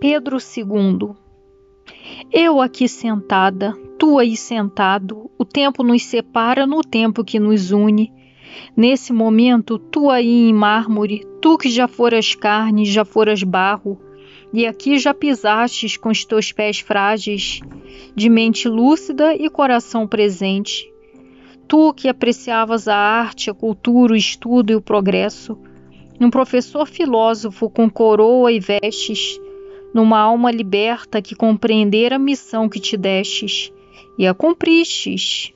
Pedro II. Eu aqui sentada, tu aí sentado, o tempo nos separa no tempo que nos une. Nesse momento, tu aí em mármore, tu que já foras carne, já foras barro, e aqui já pisastes com os teus pés frágeis, de mente lúcida e coração presente. Tu que apreciavas a arte, a cultura, o estudo e o progresso, um professor filósofo com coroa e vestes, numa alma liberta que compreender a missão que te destes e a cumpristes.